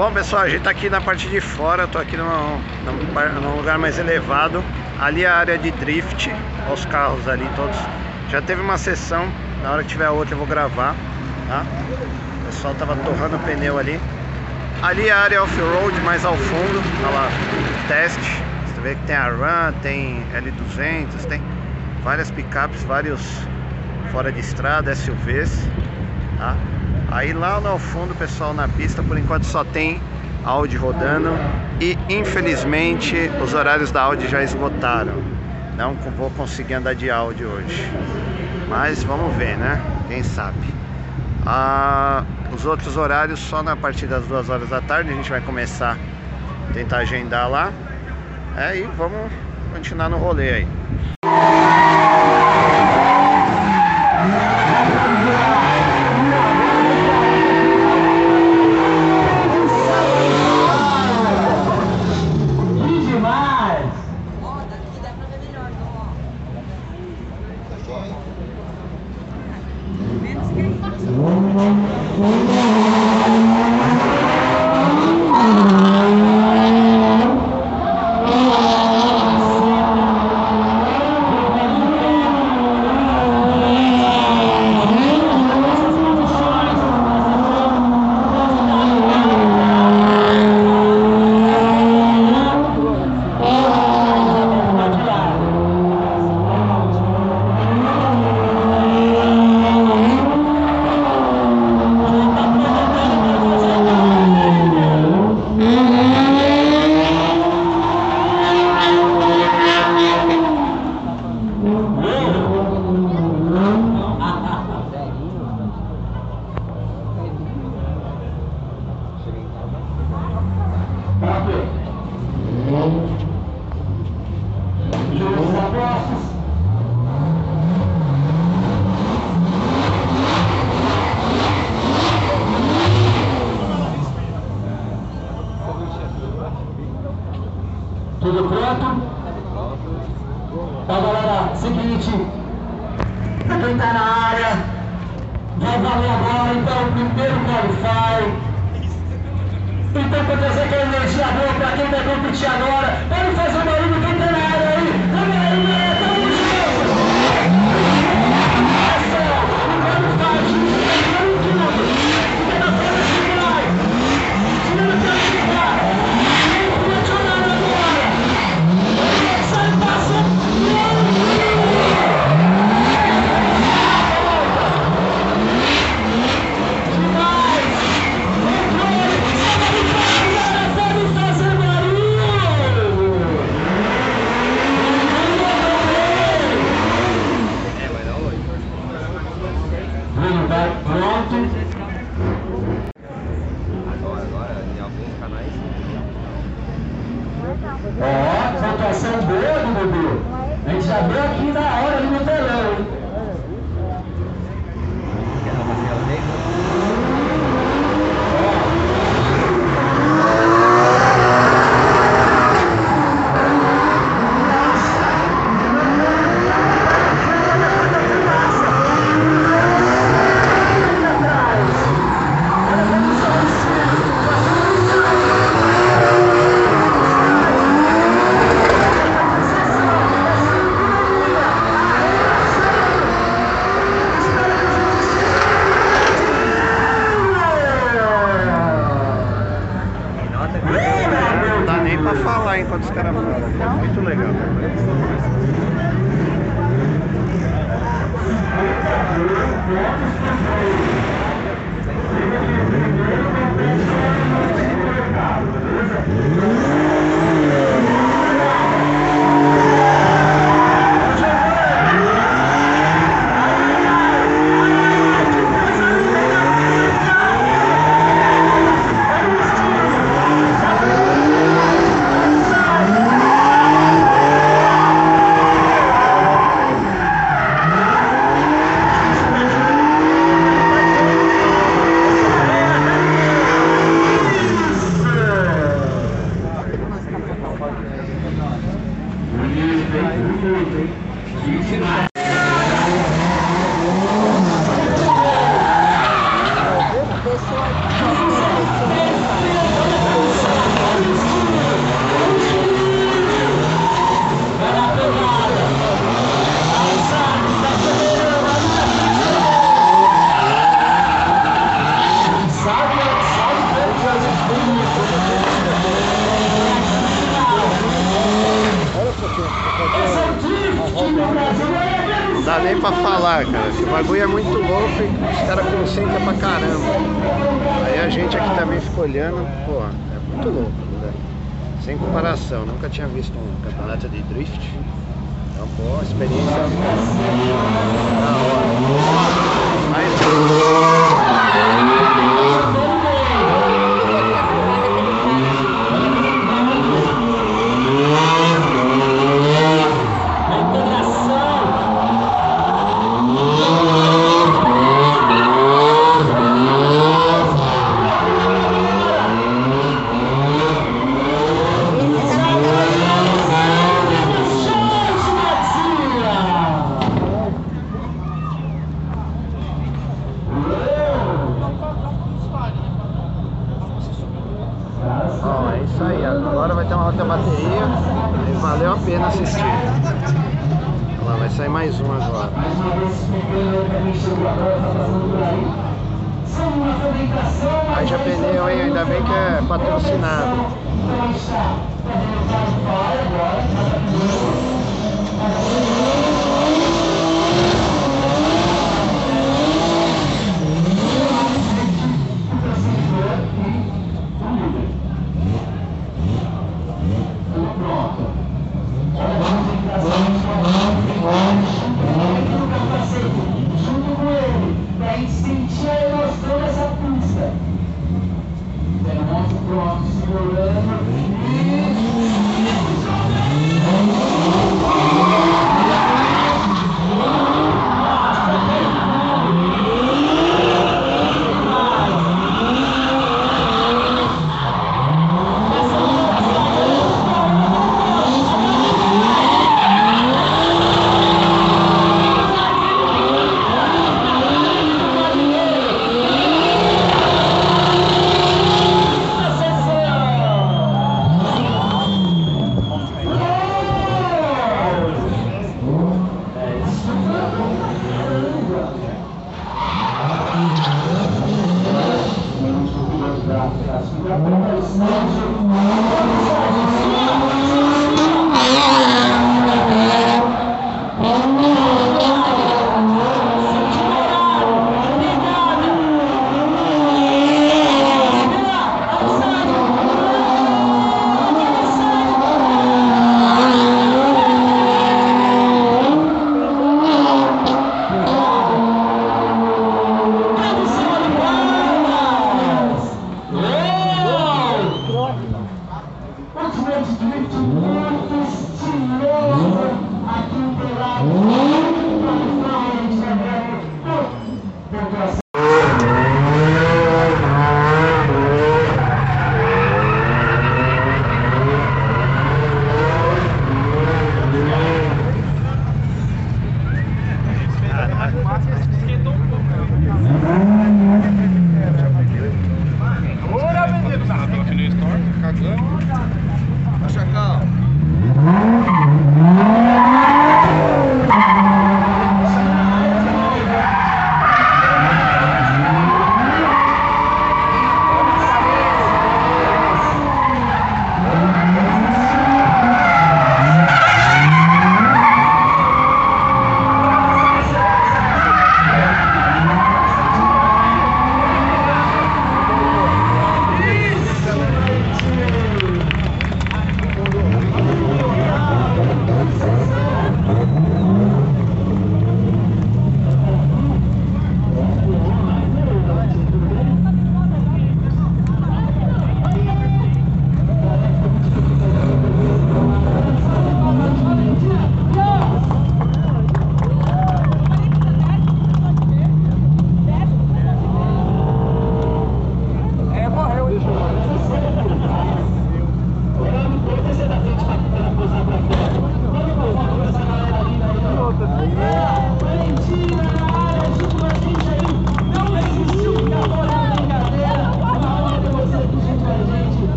Bom pessoal, a gente tá aqui na parte de fora, tô aqui num, num, lugar mais elevado. Ali é a área de drift, os carros ali todos. Já teve uma sessão, na hora que tiver outra eu vou gravar, tá? O pessoal tava torrando o pneu ali. Ali é a área off-road, mais ao fundo, olha lá, teste. Você vê que tem a Ram, tem L200, tem várias picapes, vários fora de estrada, SUVs, tá? Aí lá no fundo, pessoal, na pista, por enquanto só tem Audi rodando e infelizmente os horários da Audi já esgotaram. Não vou conseguir andar de Audi hoje. Mas vamos ver, né? Quem sabe. Ah, os outros horários só na partir das duas horas da tarde a gente vai começar a tentar agendar lá. É, e vamos continuar no rolê aí. Oh, oh, oh, oh. Então galera, seguinte, pra quem tá na área, vai valer agora então o primeiro qualify. Então pra trazer aquela energia boa pra quem vai competir agora, pode fazer um barulho quem tá na área aí, vamos aí, galera, falar, cara. Esse bagulho é muito louco e os caras concentram pra caramba. Aí a gente aqui também fica olhando, pô, é muito louco, né? Sem comparação, nunca tinha visto um campeonato de drift. Então, pô, experiência da hora. Mas... Bom, é isso aí. Agora vai ter uma outra bateria. E valeu a pena assistir. Olha lá, vai sair mais um agora. Haja pneu ainda bem que é patrocinado. junto